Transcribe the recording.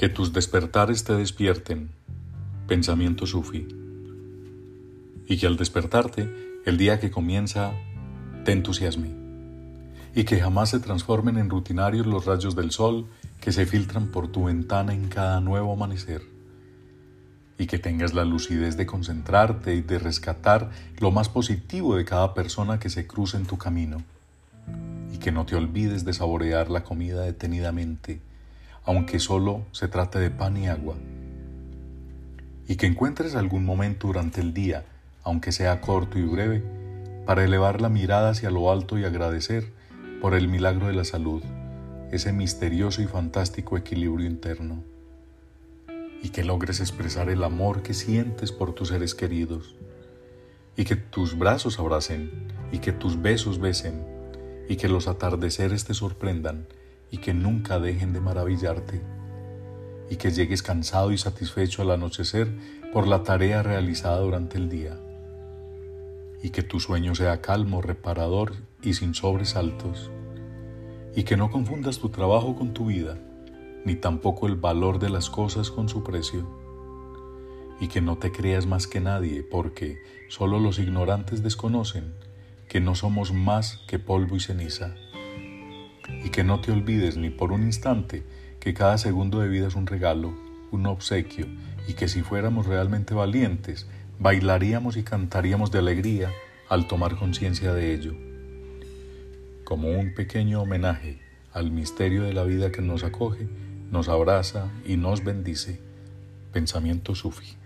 Que tus despertares te despierten, pensamiento sufi. Y que al despertarte, el día que comienza, te entusiasme. Y que jamás se transformen en rutinarios los rayos del sol que se filtran por tu ventana en cada nuevo amanecer. Y que tengas la lucidez de concentrarte y de rescatar lo más positivo de cada persona que se cruce en tu camino. Y que no te olvides de saborear la comida detenidamente aunque solo se trate de pan y agua. Y que encuentres algún momento durante el día, aunque sea corto y breve, para elevar la mirada hacia lo alto y agradecer por el milagro de la salud, ese misterioso y fantástico equilibrio interno. Y que logres expresar el amor que sientes por tus seres queridos. Y que tus brazos abracen, y que tus besos besen, y que los atardeceres te sorprendan, y que nunca dejen de maravillarte, y que llegues cansado y satisfecho al anochecer por la tarea realizada durante el día, y que tu sueño sea calmo, reparador y sin sobresaltos, y que no confundas tu trabajo con tu vida, ni tampoco el valor de las cosas con su precio, y que no te creas más que nadie, porque solo los ignorantes desconocen que no somos más que polvo y ceniza y que no te olvides ni por un instante que cada segundo de vida es un regalo, un obsequio y que si fuéramos realmente valientes, bailaríamos y cantaríamos de alegría al tomar conciencia de ello. Como un pequeño homenaje al misterio de la vida que nos acoge, nos abraza y nos bendice. Pensamiento sufi.